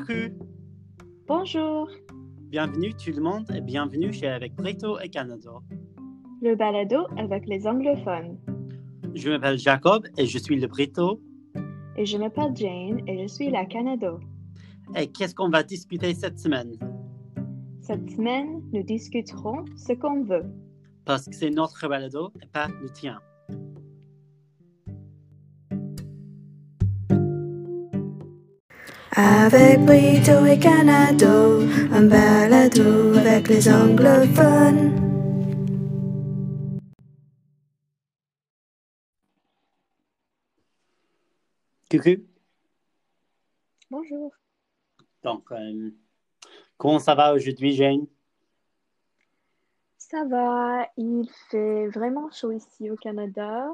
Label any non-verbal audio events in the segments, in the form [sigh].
Coucou, Bonjour, bienvenue tout le monde et bienvenue chez Avec Brito et Canada. le balado avec les anglophones. Je m'appelle Jacob et je suis le Brito. Et je m'appelle Jane et je suis la Canado. Et qu'est-ce qu'on va discuter cette semaine? Cette semaine, nous discuterons ce qu'on veut. Parce que c'est notre balado et pas le tien. Avec Brito et Canado, un balado avec les anglophones. Coucou. Bonjour. Donc, euh, comment ça va aujourd'hui, Jane? Ça va, il fait vraiment chaud ici au Canada.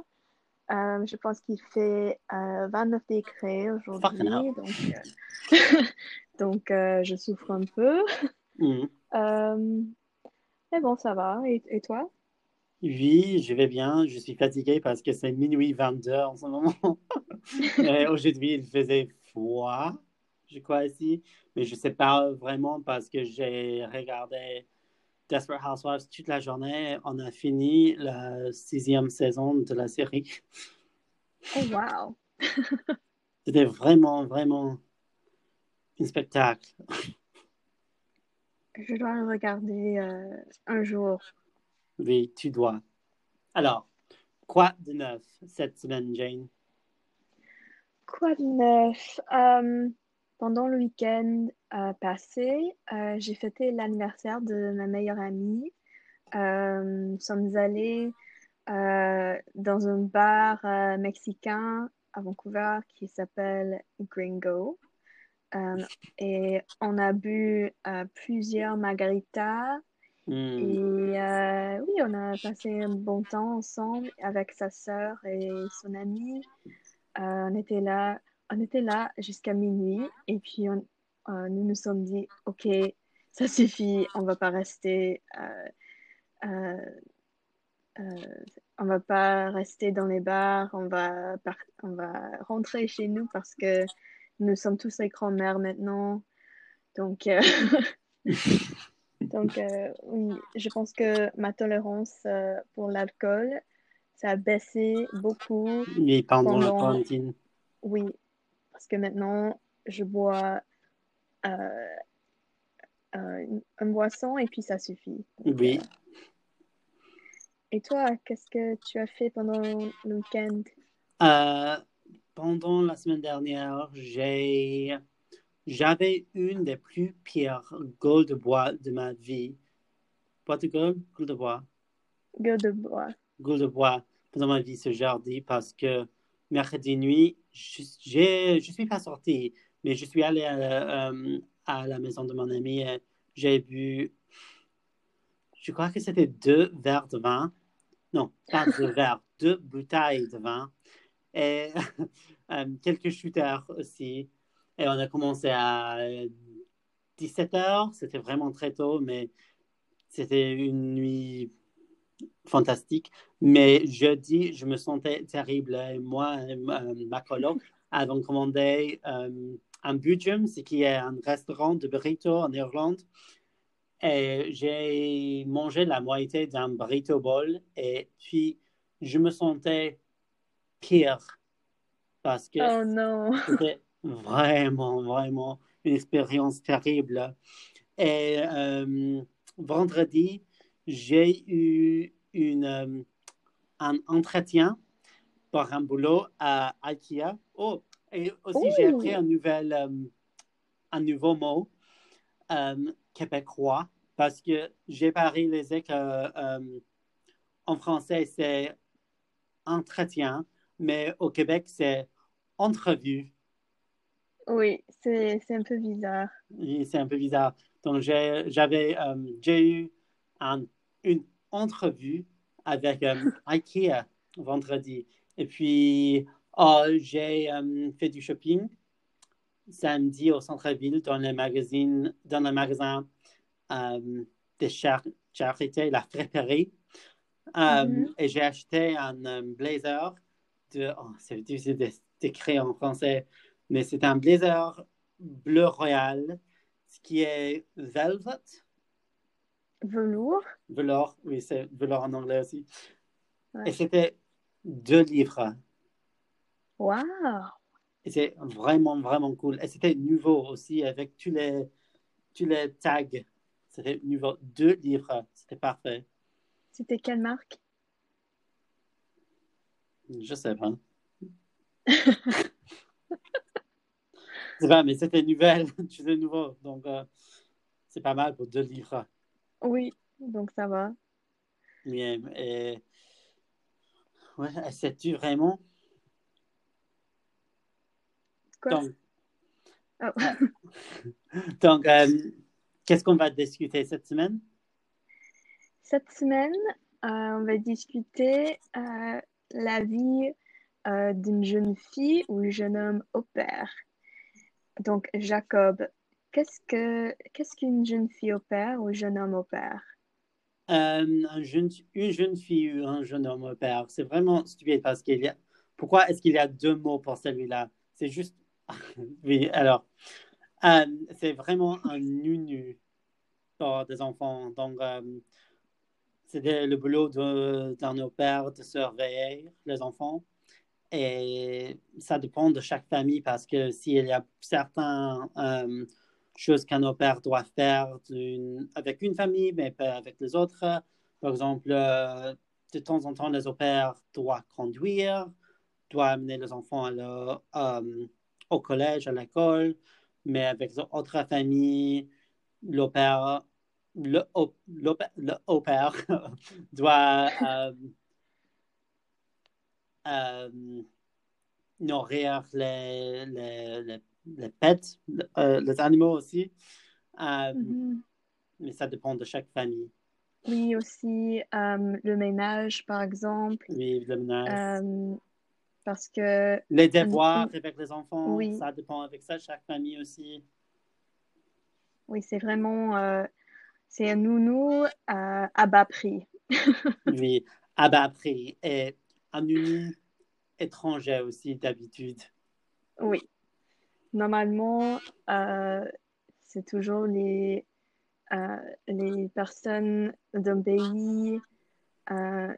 Euh, je pense qu'il fait euh, 29 degrés Fucking hell. aujourd'hui, donc, euh, [laughs] donc euh, je souffre un peu. Euh, mais bon, ça va. Et, et toi? Oui, je vais bien. Je suis fatigué parce que c'est minuit 22 en ce moment. [laughs] Aujourd'hui, il faisait froid, je crois, ici. Mais je ne sais pas vraiment parce que j'ai regardé Desperate Housewives toute la journée. On a fini la sixième saison de la série. Oh, wow. [laughs] C'était vraiment, vraiment un spectacle. Je dois le regarder euh, un jour. Oui, tu dois. Alors, quoi de neuf cette semaine, Jane? Quoi de neuf? Euh, pendant le week-end euh, passé, euh, j'ai fêté l'anniversaire de ma meilleure amie. Euh, nous sommes allés dans un bar mexicain à Vancouver qui s'appelle Gringo. Et on a bu plusieurs margaritas. Hmm. Et oui, on a passé un bon temps ensemble avec sa sœur et son amie. On était là, on était là jusqu'à minuit et puis on, euh, nous nous sommes dit, OK, ça suffit, on va pas rester, euh, euh, on va pas rester dans les bars, on va par- on va rentrer chez nous parce que nous sommes tous les grands-mères maintenant. Donc, [laughs] donc oui, je pense que ma tolérance pour l'alcool, ça a baissé beaucoup. Oui, pendant la quarantaine. Oui, parce que maintenant, je bois euh, euh, une, une boisson et puis ça suffit. Donc, Oui. euh, et toi, qu'est-ce que tu as fait pendant le week-end? Euh, pendant la semaine dernière, j'ai, j'avais une des plus pires gueules de bois de ma vie. Bois de gueule? Gueule de bois. Gueule de bois. Gueule de bois pendant ma vie ce jeudi parce que mercredi nuit, je, je suis pas sorti, mais je suis allé à, euh, à la maison de mon ami et j'ai bu, je crois que c'était deux verres de vin. Non, pas [laughs] deux verres, deux bouteilles de vin et [laughs] euh, quelques shooters aussi. Et on a commencé à 17h, c'était vraiment très tôt, mais c'était une nuit fantastique. Mais jeudi, je me sentais terrible. Et moi, et ma ma coloc avons commandé euh, un Budgem, ce qui est un restaurant de burrito en Irlande. Et j'ai mangé la moitié d'un burrito bowl et puis je me sentais pire parce que Oh c'était vraiment, vraiment une expérience terrible. Et euh, vendredi, j'ai eu une, euh, un entretien pour un boulot à IKEA. Oh, et aussi, j'ai Oh. appris un, nouvel, euh, un nouveau mot euh, québécois parce que j'ai pas réalisé que euh, en français, c'est entretien, mais au Québec, c'est entrevue. Oui, c'est un peu bizarre. Et C'est un peu bizarre. Donc, j'ai- j'avais, j'ai eu un- une entrevue avec euh, IKEA vendredi. Et puis, oh, j'ai euh, fait du shopping samedi au centre-ville dans le magazine, dans le magasin euh, de char- charité, la friperie. Euh, Mhm. Et j'ai acheté un blazer de, oh, c'est difficile de- d'écrire en français, mais c'est un blazer bleu royal, ce qui est velvet. Velours. Velours, oui, c'est velours en anglais aussi. Ouais. Et c'était deux livres. Wow. Et c'est vraiment, vraiment cool. Et c'était nouveau aussi avec tous les, tous les tags. C'était nouveau. Deux livres. C'était parfait. C'était quelle marque? Je sais pas. [laughs] c'est pas, mais c'était nouvelle. [laughs] C'était nouveau. Donc, euh, c'est pas mal pour deux livres. Oui, donc ça va. Mais, et... Ouais, sais-tu vraiment? Quoi? Donc, Oh. [laughs] donc euh, qu'est-ce qu'on va discuter cette semaine? Cette semaine, euh, on va discuter euh, la vie d'une jeune fille ou jeune homme au père. Donc, Jacob, qu'est-ce que qu'est-ce qu'une jeune fille au père ou jeune homme au père? Euh, un jeune, une jeune fille ou un jeune homme au père, c'est vraiment stupide parce qu'il y a. Pourquoi est-ce qu'il y a deux mots pour celui-là? C'est juste. [laughs] oui, alors. euh, c'est vraiment un nu-nu pour des enfants. Donc, euh, de- le boulot d'un au père de surveiller les enfants. Et ça dépend de chaque famille parce que s'il y a certaines euh, choses qu'un au pair doit faire avec une famille, mais pas avec les autres. Par exemple, euh, de temps en temps, les au pairs doivent conduire, doivent amener les enfants à euh, au collège, à l'école, mais avec les autres familles, au, pair- le [laughs] doit euh, nourrir les, les, les, les pets, euh, les animaux aussi. Euh, Mhm. Mais ça dépend de chaque famille. Oui, aussi euh, le ménage, par exemple, Oui, le ménage. parce que les devoirs avec les enfants, Oui. ça dépend avec ça, chaque famille aussi. oui, c'est vraiment c'est un nounou à, à bas prix. [laughs] Oui, à bas prix. Et un uni étranger aussi d'habitude. Oui. Normalement, euh, c'est toujours les, euh, les personnes d'un pays euh,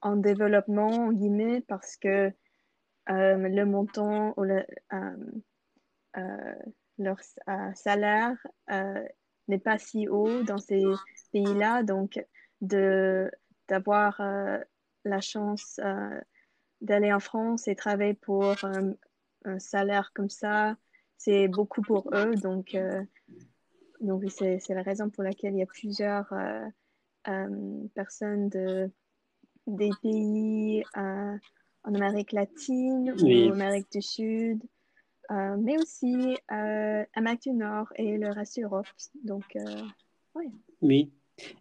en développement, en guillemets, parce que le montant ou le, leur salaire n'est pas si haut dans ces pays-là. Donc, de, d'avoir la chance d'aller en France et travailler pour un salaire comme ça, c'est beaucoup pour eux. Donc, euh, donc c'est, c'est la raison pour laquelle il y a plusieurs euh, euh, personnes de, des pays en Amérique latine Oui. ou Amérique du Sud, euh, mais aussi euh, Amérique du Nord et le reste de l'Europe. Donc, euh, Oui.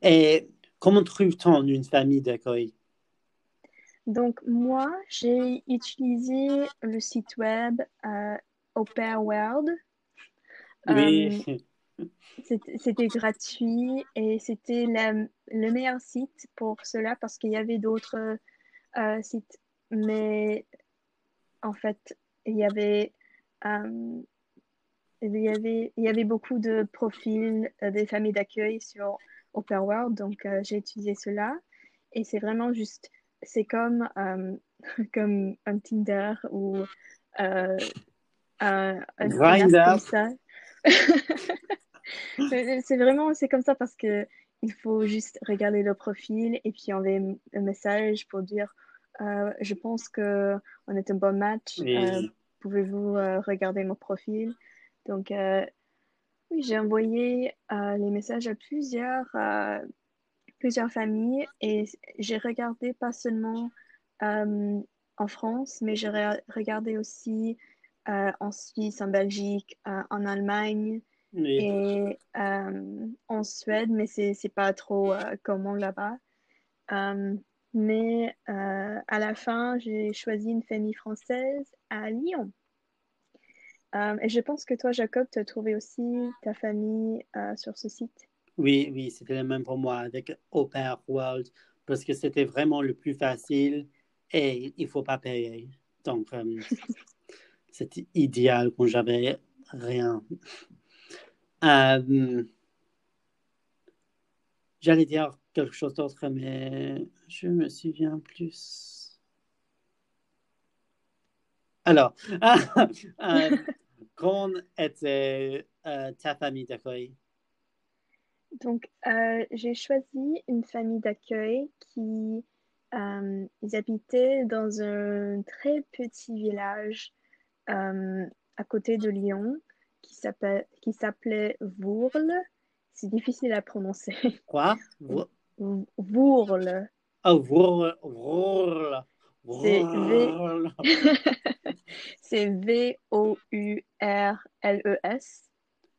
Et comment trouve-t-on une famille d'accueil? donc moi, j'ai utilisé le site web euh, Au Pair World. Oui. [laughs] C'était c'était gratuit et c'était le meilleur site pour cela parce qu'il y avait d'autres euh, sites. Mais en fait, il y avait, euh, il y avait, il y avait beaucoup de profils euh, des familles d'accueil sur Open World, donc euh, j'ai utilisé cela. Et c'est vraiment juste, c'est comme, euh, [laughs] comme un Tinder ou euh, comme ça. [laughs] C'est vraiment, c'est comme ça parce que il faut juste regarder le profil et puis envoyer un message pour dire euh, je pense que on est un bon match. Oui. Euh, Pouvez-vous euh, regarder mon profil? Donc, oui, j'ai envoyé les messages à plusieurs, plusieurs familles et j'ai regardé pas seulement en France, mais j'ai re- regardé aussi en Suisse, en Belgique, euh, en Allemagne Oui. et euh, en Suède, mais c'est c'est pas trop euh, commun là-bas. Euh, mais euh, à la fin, j'ai choisi une famille française à Lyon. Euh, et je pense que toi, Jacob, tu as trouvé aussi ta famille euh, sur ce site. Oui, oui, c'était le même pour moi avec Pair World parce que c'était vraiment le plus facile et il faut pas payer. Donc, euh, [laughs] c'était idéal quand j'avais rien. Euh, J'allais dire quelque chose d'autre, mais je me souviens plus. Alors, [laughs] euh, comment était euh, ta famille d'accueil? Donc, euh, j'ai choisi une famille d'accueil qui euh, ils habitaient dans un très petit village euh, à côté de Lyon qui s'appelait Vourles. C'est difficile à prononcer. [laughs] Quoi? Vourles. Vourles. Vourles. C'est V. [laughs] C'est V-O-U-R-L-E-S.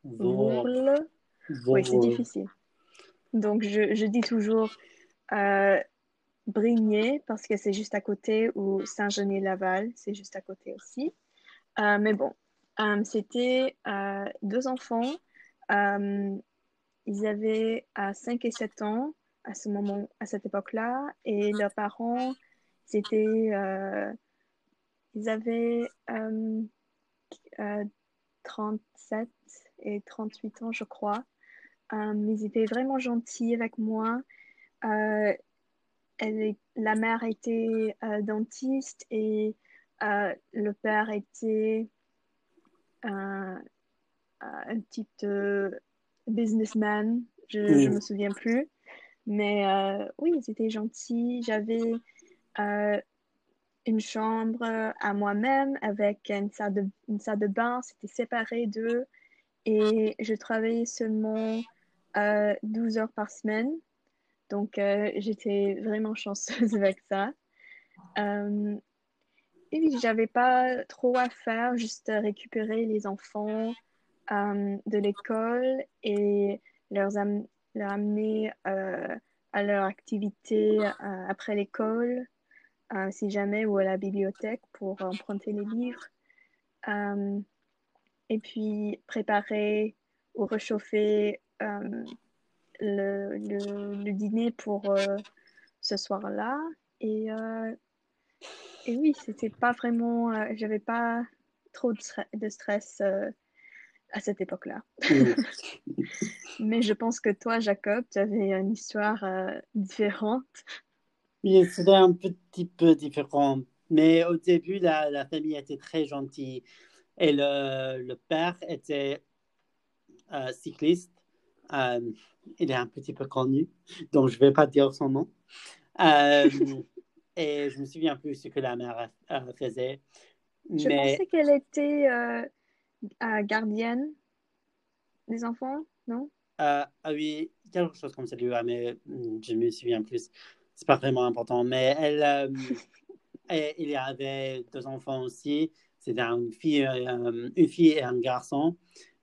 Vourles. Oui, c'est difficile. Donc, je, je dis toujours euh, Brigné parce que c'est juste à côté ou Saint-Genis-Laval, c'est juste à côté aussi. Euh, mais bon, euh, c'était euh, deux enfants. Ils avaient 5 et 7 ans à ce moment, à cette époque-là, et leurs parents, c'était, ils avaient 37 et 38 ans, je crois. ils étaient vraiment gentils avec moi. Elle la mère était dentiste et le père était un, un petit euh, businessman, je ne me souviens plus. Mais euh, oui, ils étaient gentils. J'avais euh, une chambre à moi-même avec une salle de, une salle de bain. C'était séparé d'eux. Et je travaillais seulement 12 heures par semaine. Donc, j'étais vraiment chanceuse [laughs] avec ça. Oui, j'avais pas trop à faire, juste récupérer les enfants euh, de l'école et leur, amener euh, à leur activité euh, après l'école, si jamais, ou à la bibliothèque pour emprunter les livres. et puis préparer ou réchauffer le, le, le, dîner pour ce soir-là. Et et oui, c'était pas vraiment. Euh, j'avais pas trop de, stress euh, à cette époque-là. [laughs] Mais je pense que toi, Jacob, tu avais une histoire euh, différente. Oui, c'était un petit peu différent. Mais au début, la, la famille était très gentille. Et le, le père était cycliste. il est un petit peu connu, donc je ne vais pas dire son nom. Et je me souviens plus ce que la mère faisait. Je pensais qu'elle était euh, gardienne des enfants, non? Euh, ah oui, quelque chose comme ça, mais hmm, je me souviens plus. C'est pas vraiment important. Mais elle, euh, [laughs] il y avait deux enfants aussi. C'était une fille, une fille et un garçon.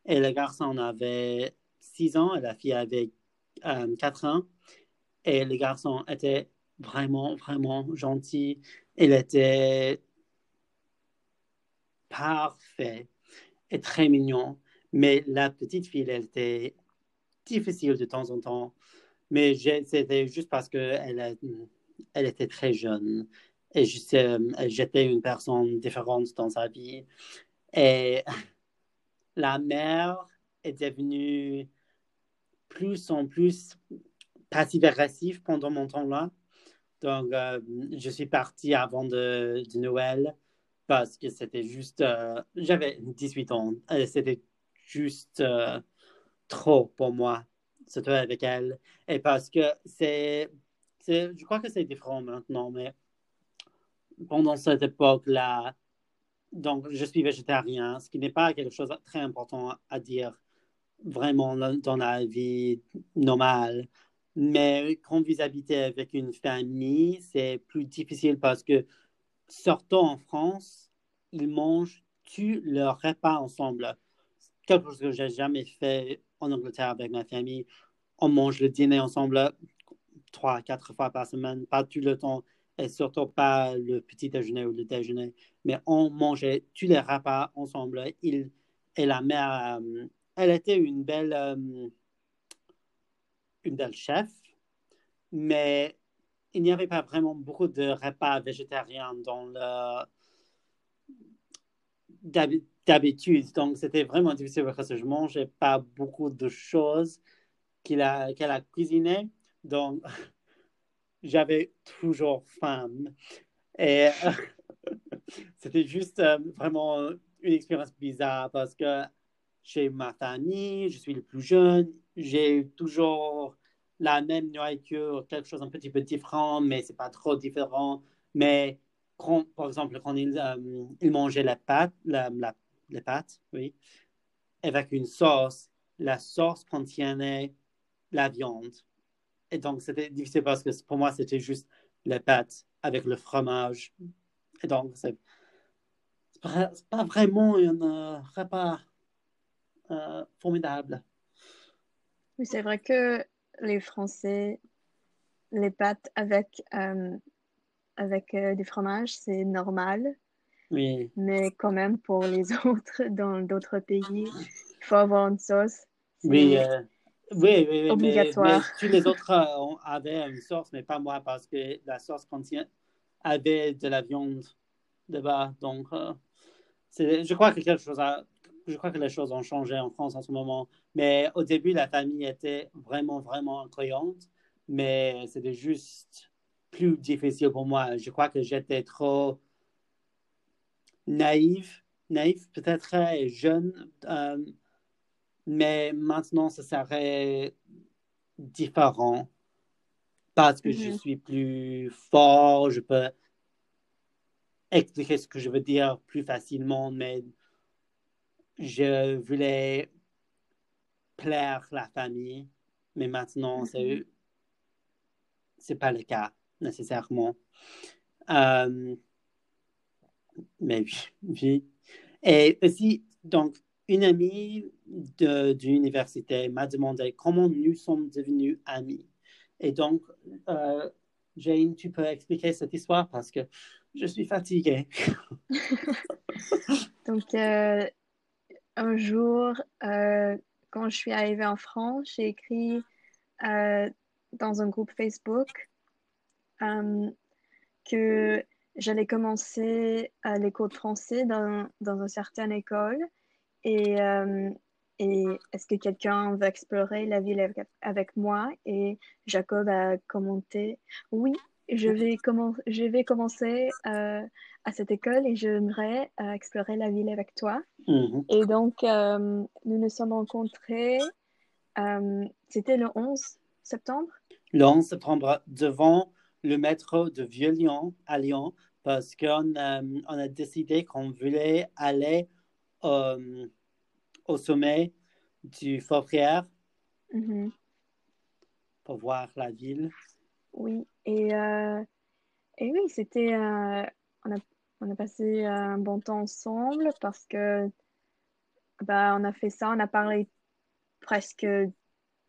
Et le garçon avait six ans et la fille avait quatre ans. Et le garçon était vraiment, vraiment gentil. Il était parfait et très mignon. Mais la petite fille, elle était difficile de temps en temps. Mais c'était juste parce qu'elle elle était très jeune. Et j'étais une personne différente dans sa vie. Et [laughs] la mère est devenue plus en plus passive-agressive pendant mon temps là. Donc, euh, je suis parti avant de, Noël parce que c'était juste. Euh, j'avais 18 ans. et C'était juste euh, trop pour moi, surtout avec elle. Et parce que c'est. Je crois que c'est différent maintenant, mais pendant cette époque-là, donc je suis végétarien, ce qui n'est pas quelque chose de très important à dire vraiment dans la vie normale. Mais quand vous habitez avec une famille, c'est plus difficile parce que, sortant en France, ils mangent tous leurs repas ensemble. Quelque chose que j'ai jamais fait en Angleterre avec ma famille. On mange le dîner ensemble trois, quatre fois par semaine, pas tout le temps, et surtout pas le petit déjeuner ou le déjeuner. Mais on mangeait tous les repas ensemble. Il et la mère, euh, elle était une belle. Euh, une belle chef, mais il n'y avait pas vraiment beaucoup de repas végétariens dans le. d'habitude. Donc, c'était vraiment difficile parce que je mangeais pas beaucoup de choses qu'elle a, a cuisinées. Donc, [laughs] j'avais toujours faim. Et [laughs] c'était juste euh, vraiment une expérience bizarre parce que chez ma je suis le plus jeune, j'ai toujours la même nourriture, quelque chose un petit peu différent, mais c'est pas trop différent. Mais quand, par exemple, quand il, euh, il mangeait la pâte, les pâtes, oui, avec une sauce, la sauce contenait la viande. Et donc, c'était difficile parce que pour moi, c'était juste les pâtes avec le fromage. Et donc, c'est pas, pas vraiment un euh, repas euh, formidable. Oui, c'est vrai que les Français, les pâtes avec, euh, avec euh, du fromage, c'est normal. Oui, Mais quand même, pour les [laughs] autres, dans d'autres pays, il faut avoir une sauce. Oui, euh, oui, oui, oui, mais- Obligatoire. Mais, tous les autres avaient une sauce, mais pas moi parce que la sauce contient avait de la viande dedans. Donc, je crois que quelque chose a, je crois que les choses ont changé en France en ce moment. Mais au début, la famille était vraiment, vraiment accueillante, mais c'était juste plus difficile pour moi. Je crois que j'étais trop naïf, naïf peut-être et jeune. euh, mais maintenant, ce serait différent parce que je Mhm. suis plus fort, je peux expliquer ce que je veux dire plus facilement, mais je voulais plaire la famille, mais maintenant, c'est c'est pas le cas nécessairement. Euh, mais oui, oui. Et aussi, donc, une amie de, de l'université m'a demandé comment nous sommes devenus amis. Et donc, euh, Jane, tu peux expliquer cette histoire parce que je suis fatiguée. [laughs] Donc, euh, un jour, euh, quand je suis arrivée en France, j'ai écrit euh, dans un groupe Facebook euh, que j'allais commencer à l'école de français dans, dans une certaine école. Et, et est-ce que quelqu'un veut explorer la ville avec, avec moi? Et Jacob a commenté, oui, je vais, commen- je vais commencer euh, à cette école et j'aimerais euh, explorer la ville avec toi. Mhm. Et donc, euh, nous nous sommes rencontrés, c'était le 11 septembre? Le 11 septembre, devant le métro de Vieux-Lyon à Lyon, parce qu'on a, on a décidé qu'on voulait aller au sommet du Fort Prière Mhm. pour voir la ville. Oui, et, euh, et oui, c'était, euh, on a, on a passé un bon temps ensemble parce que bah, on a fait ça, on a parlé presque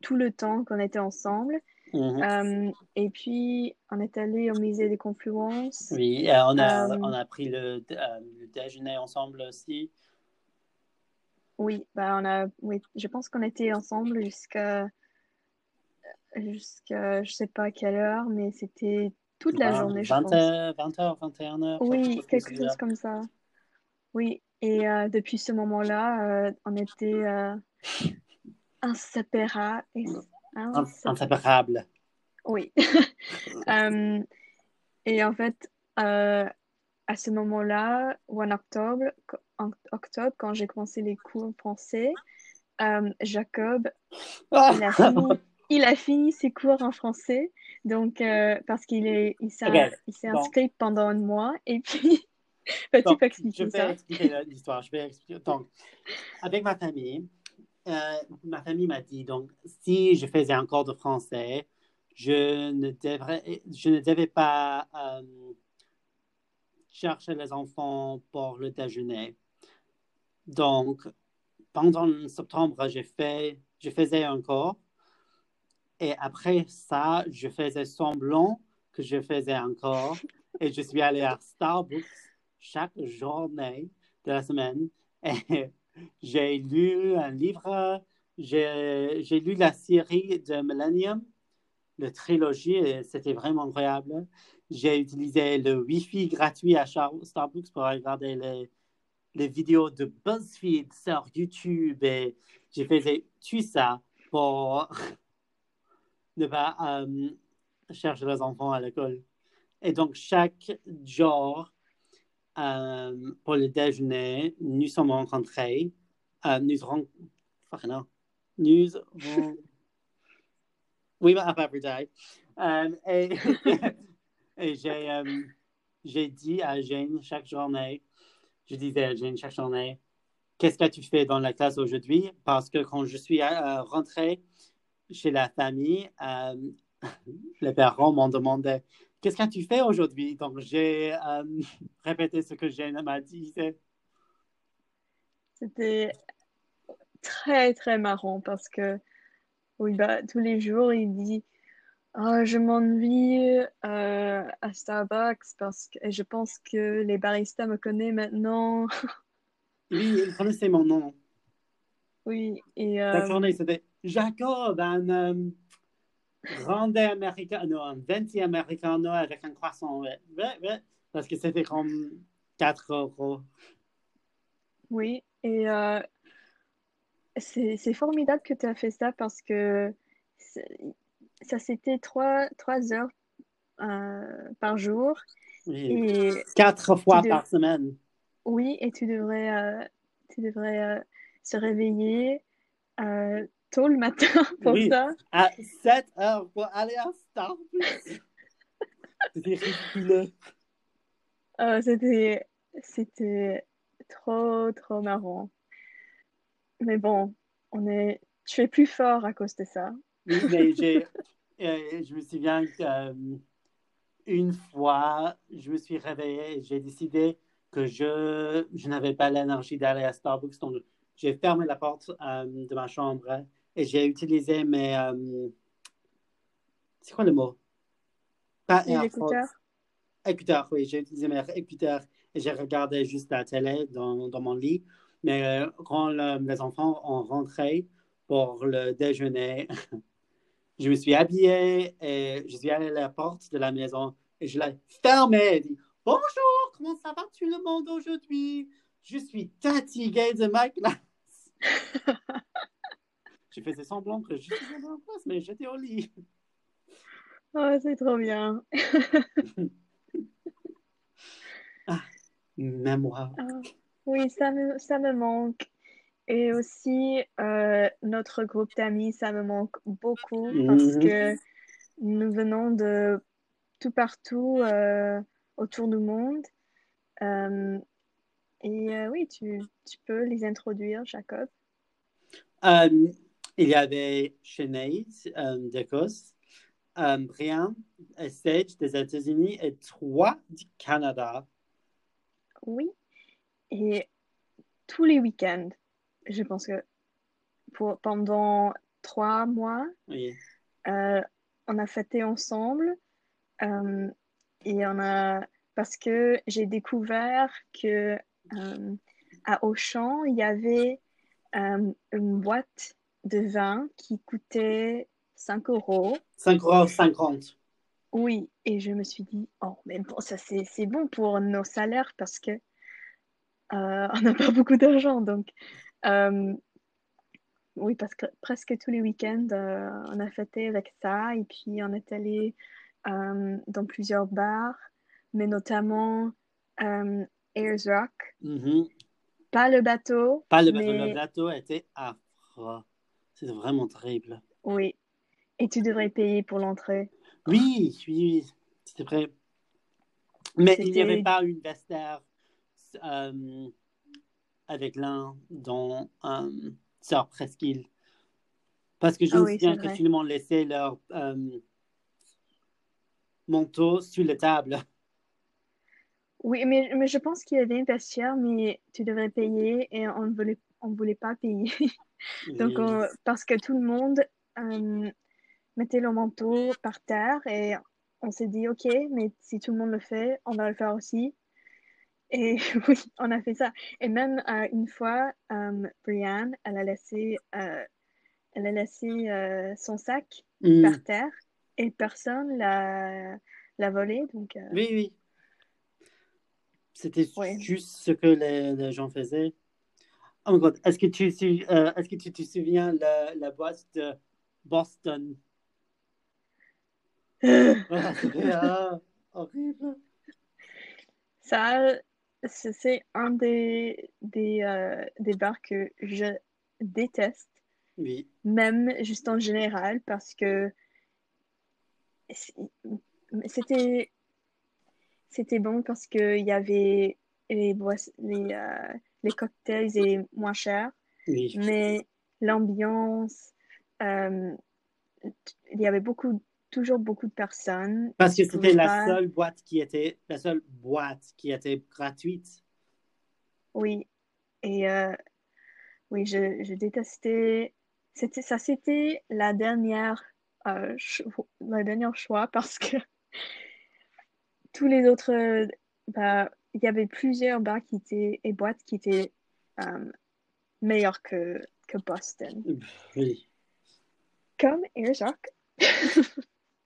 tout le temps qu'on était ensemble. Mhm. Euh, et puis, on est allé au musée des Confluences. Oui, euh, on, a, Euh, on a pris le, le déjeuner ensemble aussi. Oui, bah, on a, oui, je pense qu'on était ensemble jusqu'à, jusqu'à, je sais pas à quelle heure, mais c'était toute la 20, journée, je 20 pense. heures, 20 heures, 21 heures. Oui, quelque chose comme ça. Oui, et euh, depuis ce moment-là, euh, on était euh, inséparables. In- Inséparable. Oui. [laughs] Et en fait, à ce moment-là, ou en octobre, en octobre, quand j'ai commencé les cours français, Jacob, il a fini, il a fini ses cours en français, donc euh, parce qu'il est, il s'est, s'est bon. inscrit pendant un mois, et puis, [laughs] bah, tu Donc, peux je expliquer vais ça. expliquer l'histoire. Je vais expliquer. Donc, avec ma famille, euh, ma famille m'a dit donc si je faisais un cours de français, je ne devrais, je ne devais pas euh, chercher les enfants pour le déjeuner. Donc, pendant septembre, j'ai fait, je faisais un cours et après ça, je faisais semblant que je faisais un cours et je suis allé à Starbucks chaque journée de la semaine. Et [laughs] j'ai lu un livre, j'ai lu la série de Millennium, la trilogie, c'était vraiment incroyable. J'ai utilisé le Wi-Fi gratuit à Starbucks pour regarder les, les vidéos de BuzzFeed sur YouTube. Et je faisais tout ça pour ne pas euh, chercher les enfants à l'école. Et donc, chaque jour, euh, pour le déjeuner, nous sommes rencontrés. Euh, nous ren- fucking hell. Nous We met up every day. Et [laughs] et j'ai dit à Jane chaque journée, je disais à Jane chaque journée, qu'est-ce que tu fais dans la classe aujourd'hui? Parce que quand je suis rentrée chez la famille, euh, [laughs] les parents m'ont demandé, qu'est-ce que tu fais aujourd'hui? Donc j'ai euh, [laughs] répété ce que Jane m'a dit. C'était très, très marrant parce que, oui, bah, tous les jours, il dit, Ah, je m'ennuie euh, à Starbucks parce que et je pense que les baristas me connaissent maintenant. [laughs] Oui, il connaissait mon nom. Oui, et La euh, journée, c'était Jacob, un euh, grande américain, non, un 20 américain avec un croissant. Ouais, ouais, ouais. Parce que c'était comme 4 euros. oui, et euh, c'est, formidable que tu as fait ça parce que ça, c'était trois, trois heures euh, par jour. Oui. Et Quatre fois par semaine. Oui, et tu devrais, euh, tu devrais euh, se réveiller euh, tôt le matin [laughs] pour Oui. ça. À 7 heures pour aller à Starbucks. [laughs] C'était ridicule. Euh, c'était, c'était trop, trop marrant. Mais bon, on est, tu es plus fort à cause de ça. Oui, mais [laughs] j'ai, euh, je me souviens qu'une fois, je me suis réveillé et j'ai décidé que je, je n'avais pas l'énergie d'aller à Starbucks. Donc, j'ai fermé la porte euh, de ma chambre et j'ai utilisé mes. euh, c'est quoi le mot? Pas Les écouteurs. Écouteurs, oui. J'ai utilisé mes écouteurs et j'ai regardé juste la télé dans, dans mon lit. Mais euh, quand le- les enfants ont rentré pour le déjeuner, [laughs] je me suis habillée et je suis allée à la porte de la maison et je l'ai fermée et dit Bonjour, comment ça va? Tout le monde aujourd'hui? Je suis fatiguée de ma [laughs] classe. Je faisais semblant que je suis en classe, mais j'étais au lit. Oh, c'est trop bien. [laughs] Mémoire. Ah, oui, ça me, ça me manque. Et aussi, euh, notre groupe d'amis, ça me manque beaucoup parce Mhm. que nous venons de tout partout euh, autour du monde. Euh, et oui, tu, tu peux les introduire, Jacob. Euh, il y avait Sinead euh, d'Écosse, euh, Brian et Sage des États-Unis et trois du Canada. Oui. Et tous les week-ends, je pense que pour, pendant trois mois, Oui. euh, on a fêté ensemble. euh, et on a, parce que j'ai découvert que euh, à Auchan, il y avait euh, une boîte de vin qui coûtait 5 euros. 5,50 Oui, et je me suis dit, oh, mais bon, ça c'est bon pour nos salaires parce que euh, [laughs] on n'a pas beaucoup d'argent. Donc, euh, oui, parce que presque tous les week-ends, euh, on a fêté avec ça et puis on est allé dans plusieurs bars, mais notamment Ayers Rock. Mhm. Pas le bateau, Pas le bateau, mais le bateau était affreux. C'était vraiment terrible. oui. Et tu devrais payer pour l'entrée. Oui, oui, oui, c'était vrai. Mais il n'y avait pas une vestiaire euh, avec l'un dans euh, sur Presqu'île. Parce que je Ah me souviens c'est que tout le monde laissait leur euh, manteau sur la table. Oui, mais, mais je pense qu'il y avait un vestiaire, mais tu devrais payer et on ne voulait, on voulait pas payer. [laughs] Donc, on- parce que tout le monde euh, mettait le manteau par terre et on s'est dit, OK, mais si tout le monde le fait, on va le faire aussi. Et [laughs] oui, on a fait ça. Et même euh, une fois, euh, Brianne, elle a laissé, euh, elle a laissé son sac Mm. par terre et personne l'a l'a volé. Donc, Oui, oui. C'était Ouais. juste ce que les, les gens faisaient. Oh my god, est-ce que tu, euh, est-ce que tu te souviens la, la boîte de Boston? [laughs] Ah, horrible. Ça, c'est un des, des, euh, des bars que je déteste, Oui, même juste en général, parce que c'était c'était bon parce qu'il y avait les, les, euh, les cocktails étaient moins chers, oui. mais l'ambiance, euh, il y avait beaucoup, toujours beaucoup de personnes. Parce que c'était la pas- seule boîte qui était, la seule boîte qui était gratuite. Oui, et euh, oui, je, je détestais. C'était ça, c'était la dernière, euh, cho- la dernière choix parce que [laughs] tous les autres, euh, bah, il y avait plusieurs bars qui étaient et boîtes qui étaient euh, meilleures que que Boston, Oui. comme Airsock.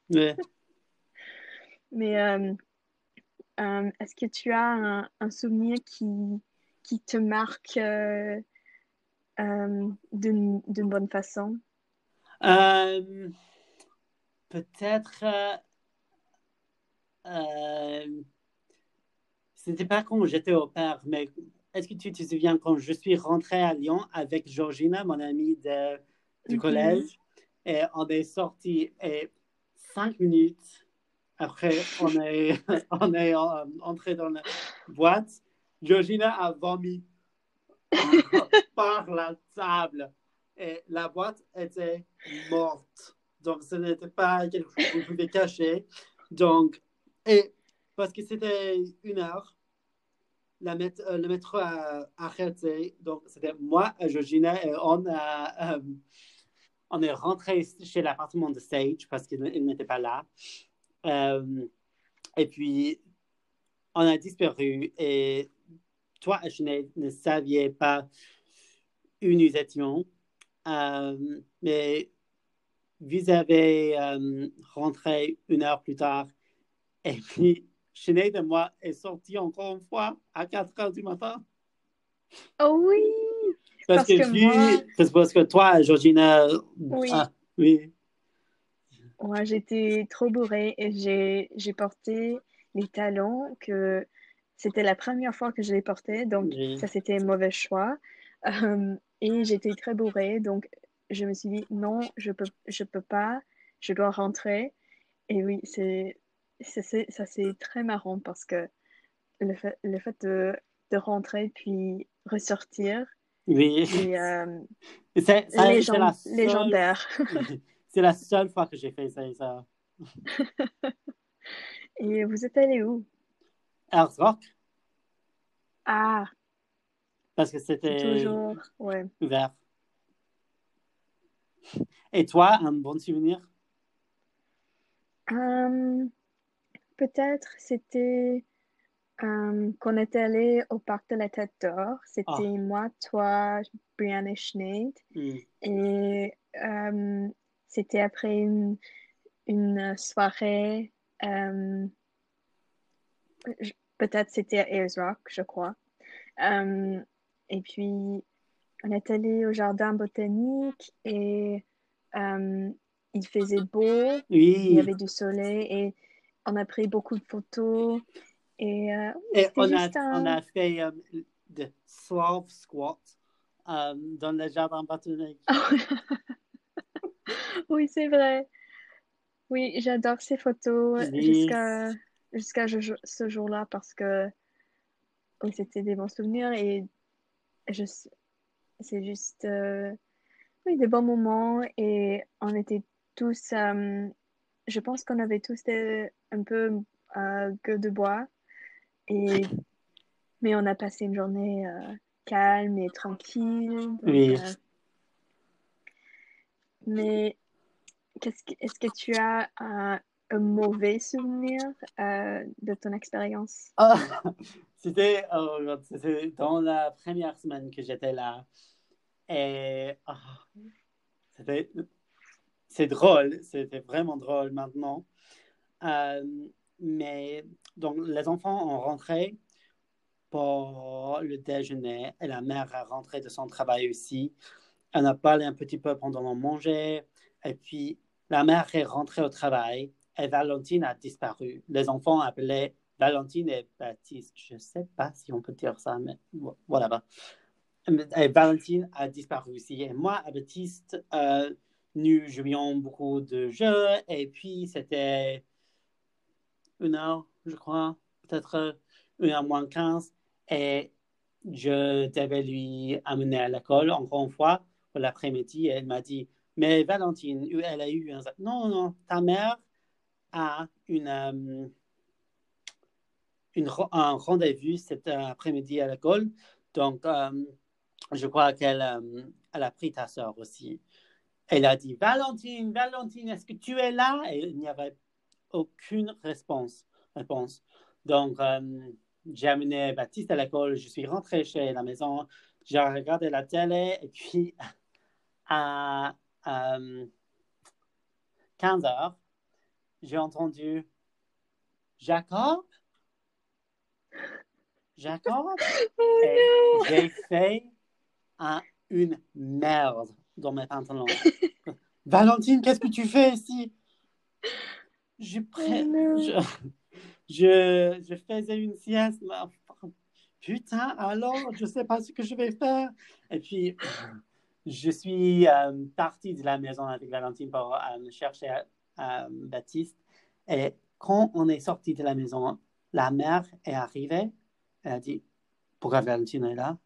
Mais, [laughs] Mais euh, euh, est-ce que tu as un, un souvenir qui qui te marque euh, d'une bonne façon? peut-être, c'était pas quand j'étais au père, mais est-ce que tu te souviens quand je suis rentré à Lyon avec Georgina, mon amie de, du Mhm. collège, et on est sorti et cinq minutes après, on est, [laughs] on est euh, entré dans la boîte. Georgina a vomi [laughs] par la table et la boîte était morte. Donc, ce n'était pas quelque chose qu'on pouvait cacher. Donc, et parce que c'était une heure, euh, le métro a arrêté. Donc, c'était moi Georgina et on, a, euh, on est rentré chez l'appartement de Sage parce qu'il il n'était pas là. Euh, et puis, on a disparu et toi Sinead ne saviez pas où nous étions. Euh, mais vous avez euh, rentré une heure plus tard et puis Sinead et moi est sorti encore une fois à 4 heures du matin. Oh oui! Parce, Parce que, moi- parce- parce que toi, Georgina, Oui. ah, oui, Ouais, j'étais trop bourrée et j'ai porté les talons que c'était la première fois que je les portais, donc Oui. ça c'était un mauvais choix. Euh, et j'étais très bourrée, donc je me suis dit non, je peux je peux pas, je dois rentrer. Et oui, c'est c'est c'est- ça c'est très marrant parce que le fait le fait de de rentrer puis ressortir, oui. c'est [laughs] euh, C'est légend- légendaire. [laughs] C'est la seule fois que j'ai fait ça. ça. [laughs] Et vous êtes allé où? Rock, Ah, parce que c'était toujours, ouais. ouvert. Et toi, un bon souvenir? Euh, peut-être c'était euh, qu'on était allé au parc de la Tête d'Or. C'était Ah. moi, toi, Brianna et Sinead. Hmm. Et euh, c'était après une, une soirée. euh, peut-être c'était à Ayers Rock, je crois. Et puis, on est allé au jardin botanique et il faisait beau. Il y avait du soleil et on a pris beaucoup de photos. Et euh, Et on a, un- on a fait euh, de Slav squat euh, dans le jardin botanique. [laughs] Oui, c'est vrai. Oui, j'adore ces photos jusqu'à ce jour-là parce que oui, c'était des bons souvenirs et c'est juste euh, oui, des bons moments et on était tous, je pense qu'on avait tous des- un peu euh, gueule de bois et mais on a passé une journée euh, calme et tranquille. donc, Oui. euh, mais que, est-ce que tu as un, un mauvais souvenir euh, de ton expérience? Ah, [laughs] c'était oh, c'était dans la première semaine que j'étais là. Et c'était c'est drôle, c'était vraiment drôle maintenant. Euh, mais donc les enfants ont rentré, pour le déjeuner et la mère est rentrée de son travail aussi. Elle a parlé un petit peu pendant le manger et puis la mère est rentrée au travail et Valentine a disparu. Les enfants appelaient Valentine et Baptiste. Je ne sais pas si on peut dire ça, mais voilà. Et Valentine a disparu aussi. Et moi, à Baptiste, euh, nous jouions beaucoup de jeux et puis c'était une heure, je crois, peut-être une heure moins quinze. Et je devais lui amener à l'école encore une fois pour l'après-midi. Elle m'a dit, mais Valentine, elle a eu un... Non, non, ta mère a une, euh, un rendez-vous cet après-midi à l'école. Donc, euh, je crois qu'elle euh, elle a pris ta soeur aussi. Elle a dit, Valentine, Valentine, est-ce que tu es là? Il n'y avait aucune réponse. réponse. Donc, j'ai amené Baptiste à l'école, je suis rentré chez la maison, j'ai regardé la télé et puis à 15 heures, j'ai entendu Jacob? Jacob? Oh j'ai fait une merde dans mes pantalons. [laughs] Valentine, qu'est-ce que tu fais ici? Je, je, [laughs] je, je faisais une sieste. mais- Putain, alors, je sais pas ce que je vais faire. Et puis, [clears throat] je suis euh, parti de la maison avec Valentine pour euh, chercher euh, Baptiste. Et quand on est sorti de la maison, la mère est arrivée. Elle a dit, pourquoi Valentine est là?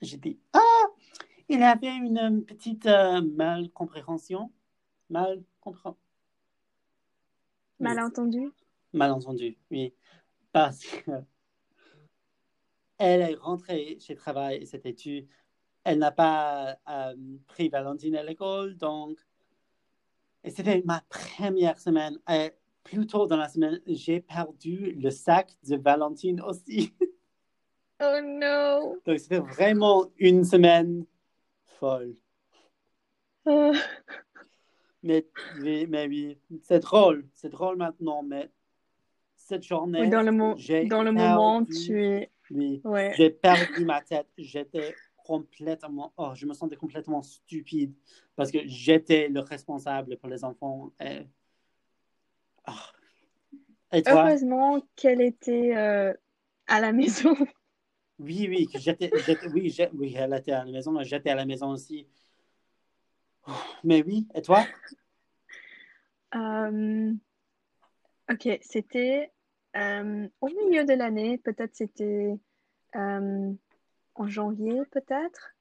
J'ai dit, ah, il avait une euh, petite euh, malcompréhension. Mal Malentendu. Malentendu, oui. Parce que elle est rentrée chez travail et c'était tu. Elle n'a pas euh, pris Valentine à l'école, donc. Et c'était ma première semaine. Et plus tôt dans la semaine, j'ai perdu le sac de Valentine aussi. [laughs] Oh no. donc c'était vraiment une semaine folle. Euh, Mais, oui, mais oui, c'est drôle. C'est drôle maintenant, mais cette journée. oui, dans le, mo- j'ai dans le moment, tu es. Oui. Ouais. J'ai perdu ma tête. J'étais complètement. Oh, je me sentais complètement stupide parce que j'étais le responsable pour les enfants. Et. Et toi? Heureusement qu'elle était euh, à la maison. Oui, oui, j'étais, oui, oui, elle était à la maison, mais j'étais à la maison aussi. Mais oui, et toi? Euh, ok, c'était euh, au milieu de l'année, peut-être c'était euh, en janvier, peut-être.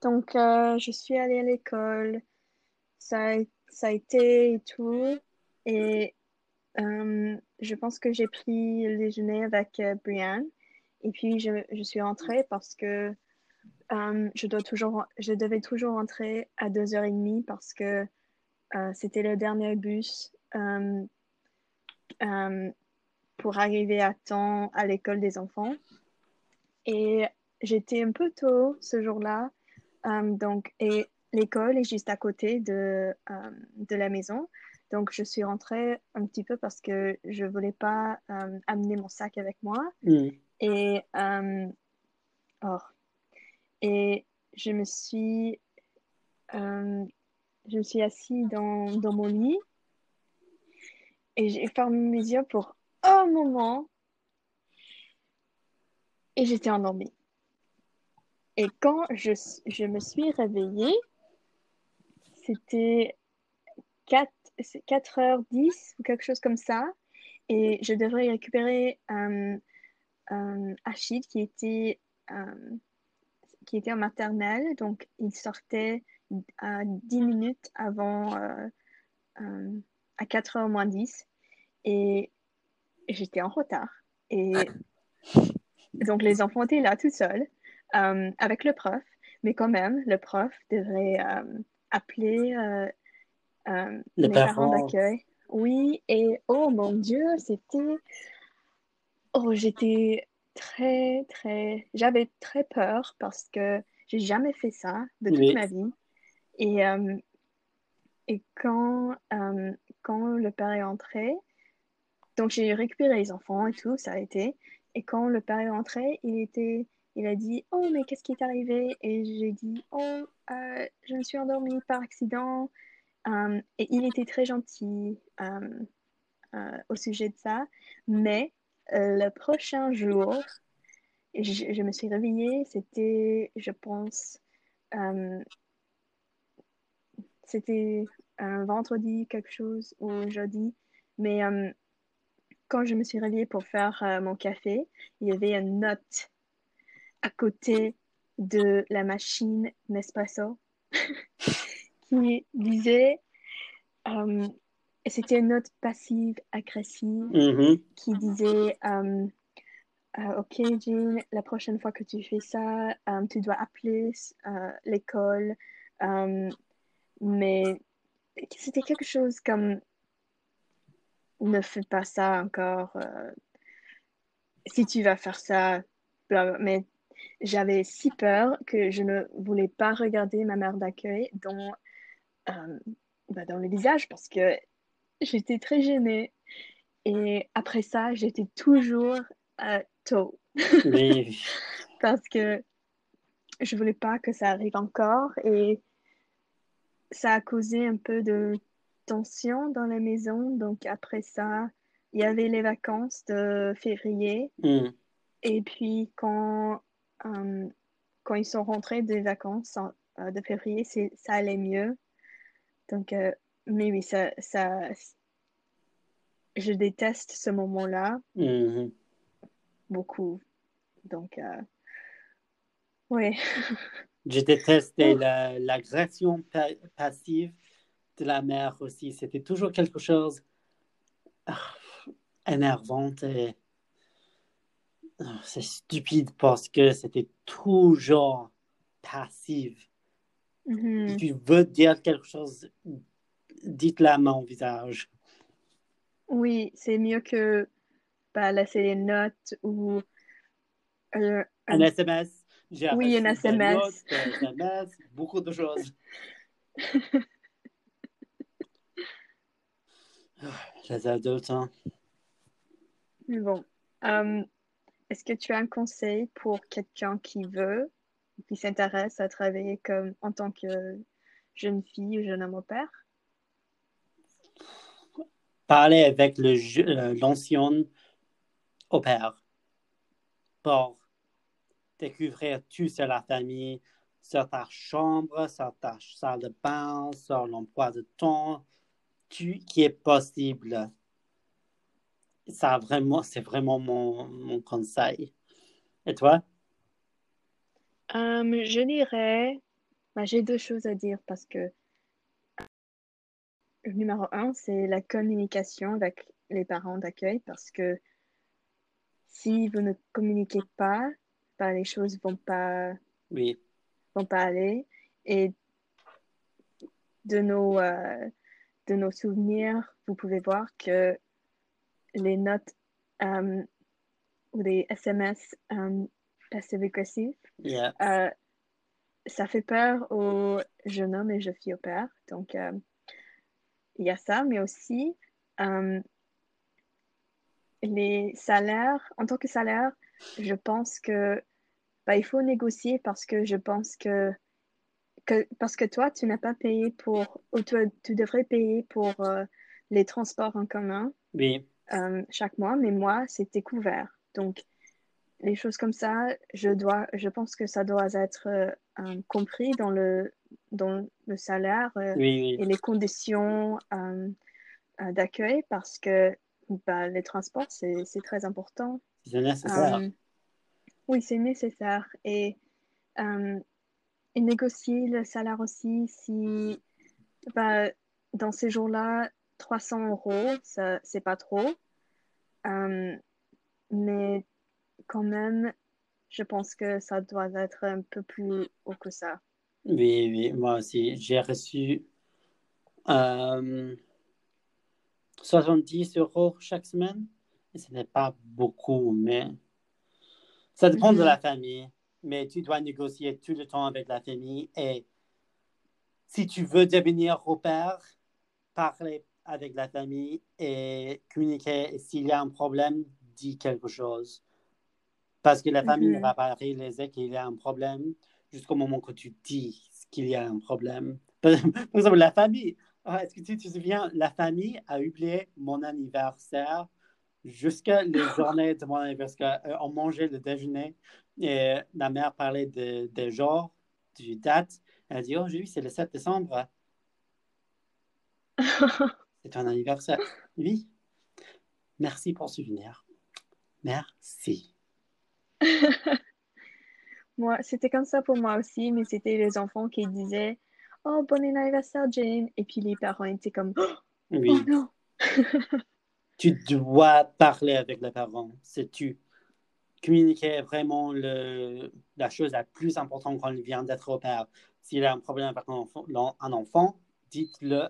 Donc, je suis allée à l'école, ça a, été et tout, et je pense que j'ai pris le déjeuner avec Brianne, et puis je suis rentrée parce que euh, je dois toujours, je devais toujours rentrer à 2h30 parce que euh, c'était le dernier bus euh, pour arriver à temps à l'école des enfants. Et j'étais un peu tôt ce jour-là. donc, et l'école est juste à côté de, de la maison. Donc, je suis rentrée un petit peu parce que je voulais pas euh, amener mon sac avec moi. Hmm. Et, euh, oh. Et je me suis, euh, je me suis assise dans, dans mon lit et j'ai fermé mes yeux pour un moment et j'étais endormie. Et quand je, je me suis réveillée, c'était 4, 4h10 ou quelque chose comme ça. Et je devrais récupérer euh, Achille qui était, euh, qui était en maternelle. Donc, il sortait à 10 minutes avant, euh, euh, à 4h moins 10. Et j'étais en retard. Et [laughs] donc, les enfants étaient là tout seuls euh, avec le prof. Mais quand même, le prof devrait appeler Les parents. d'accueil. Oui, et oh mon Dieu, c'était... Oh, j'étais très, très... J'avais très peur parce que j'ai jamais fait ça de toute Oui. ma vie. Et, euh, et quand, euh, quand le père est entré, donc j'ai récupéré les enfants et tout, ça a été. Et quand le père est rentré, il était, il a dit, oh mais qu'est-ce qui est arrivé? Et j'ai dit, oh, euh, je me suis endormie par accident. Et il était très gentil au sujet de ça. Mais le prochain jour, je, me suis réveillée, c'était, je pense, c'était un vendredi quelque chose ou jeudi. Mais quand je me suis réveillée pour faire mon café, il y avait une note à côté de la machine Nespresso [laughs] qui disait, euh, c'était une note passive agressive Mhm. qui disait, euh, euh, ok Jean, la prochaine fois que tu fais ça, euh, tu dois appeler l'école, mais c'était quelque chose comme, ne fais pas ça encore, euh, si tu vas faire ça, bla, bla. mais j'avais si peur que je ne voulais pas regarder ma mère d'accueil dans, euh, bah, dans le visage parce que j'étais très gênée. Et après ça, j'étais toujours euh, tôt Oui, parce que je voulais pas que ça arrive encore et ça a causé un peu de tension dans la maison. Donc après ça, il y avait les vacances de février Mm. et puis quand euh, quand ils sont rentrés des vacances euh, de février, ça allait mieux. Donc, euh, mais oui, ça, ça, je déteste ce moment-là Mhm. beaucoup. Donc, euh, oui. [laughs] Je détestais la- l'agression pa- passive de la mère aussi. C'était toujours quelque chose ah, énervant et ah, c'est stupide parce que c'était toujours passif. Mhm. Si tu veux dire quelque chose, dites-le à mon visage. Oui, c'est mieux que bah, laisser des notes ou euh, Un un- SMS. Oui, un SMS. notes, des SMS, beaucoup de choses. [laughs] Ah, Les adultes, hein. Bon, euh, est-ce que tu as un conseil pour quelqu'un qui veut, qui s'intéresse à travailler comme en tant que jeune fille ou jeune homme au père? Parler avec euh, l'ancien au père pour découvrir tout sur la famille, sur ta chambre, sur ta salle de bain, sur l'emploi de temps, tout qui est possible. Ça vraiment, c'est vraiment mon, mon conseil. Et toi? Euh, je dirais, bah, j'ai deux choses à dire parce que le numéro un, c'est la communication avec les parents d'accueil parce que si vous ne communiquez pas, bah, les choses vont pas Oui. vont pas aller. Et de nos, euh, de nos souvenirs, vous pouvez voir que les notes euh, ou les SMS euh, passive-agressifs, Yeah. euh, ça fait peur aux jeunes hommes et jeunes filles au père. Donc, euh, il y a ça, mais aussi euh, les salaires. En tant que salaire, je pense que bah, il faut négocier parce que je pense que, que parce que toi, tu n'as pas payé pour, ou tu, tu devrais payer pour euh, les transports en commun Oui. euh, chaque mois, mais moi, c'était couvert. Donc, les choses comme ça, je dois, je pense que ça doit être euh, compris dans le, dans le salaire euh, Oui, et les conditions euh, d'accueil parce que bah, les transports, c'est, très important. C'est nécessaire. Oui, c'est nécessaire. Et, et négocier le salaire aussi, si bah, dans ces jours-là, 300 euros, c'est pas trop. Mais quand même, je pense que ça doit être un peu plus haut que ça. Oui, oui, moi aussi. J'ai reçu euh, 70 euros chaque semaine. Ce n'est pas beaucoup, mais ça dépend de Mhm. la famille. Mais tu dois négocier tout le temps avec la famille. Et si tu veux devenir au père, parlez avec la famille et communiquer. Et s'il y a un problème, dis quelque chose. Parce que la famille ne Mhm. va pas réaliser qu'il y a un problème jusqu'au moment que tu dis qu'il y a un problème. [laughs] Par exemple, la famille, ah, est-ce que tu te souviens, la famille a oublié mon anniversaire jusqu'à les [laughs] journées de mon anniversaire? Euh, On mangeait le déjeuner et la mère parlait de- des jours, du date. Elle a dit, oh, oui, c'est le 7 décembre. [laughs] C'est ton anniversaire. Oui. Merci pour le souvenir. Merci. [laughs] Moi, c'était comme ça pour moi aussi, mais c'était les enfants qui disaient Oh, bon anniversaire, Jane. Et puis les parents étaient comme Oh Oui. non. [laughs] Tu dois parler avec les parents. C'est tu. Communiquer vraiment le, la chose la plus importante quand il vient d'être au père. S'il a un problème avec un enfant, un enfant dites-le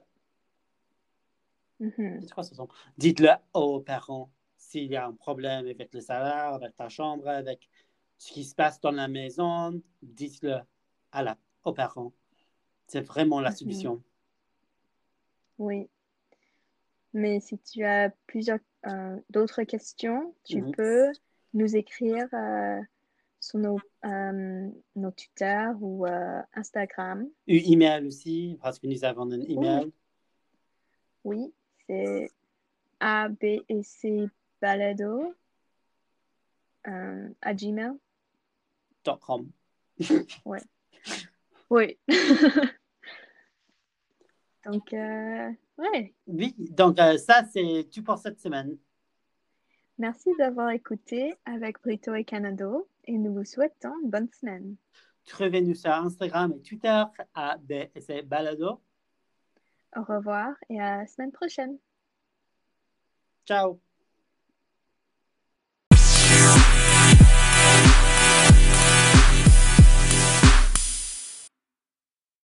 ce son? Dites-le aux parents s'il y a un problème avec le salaire, avec ta chambre, avec ce qui se passe dans la maison. Dites-le à la, aux parents. C'est vraiment la Mhm. solution. Oui. Mais si tu as plusieurs euh, d'autres questions, tu Mhm. peux nous écrire euh, sur nos, euh, nos Twitter ou euh, Instagram. Ou email aussi, parce que nous avons un email. Oui, c'est A, B et C balado euh, à Gmail. .com. [laughs] Oui. [laughs] Donc, euh, ouais. Oui, donc euh, ça, c'est tout pour cette semaine. Merci d'avoir écouté avec Brito et Canado et nous vous souhaitons une bonne semaine. Trouvez-nous sur Instagram et Twitter à BSC Balado. Au revoir et à la semaine prochaine. Ciao!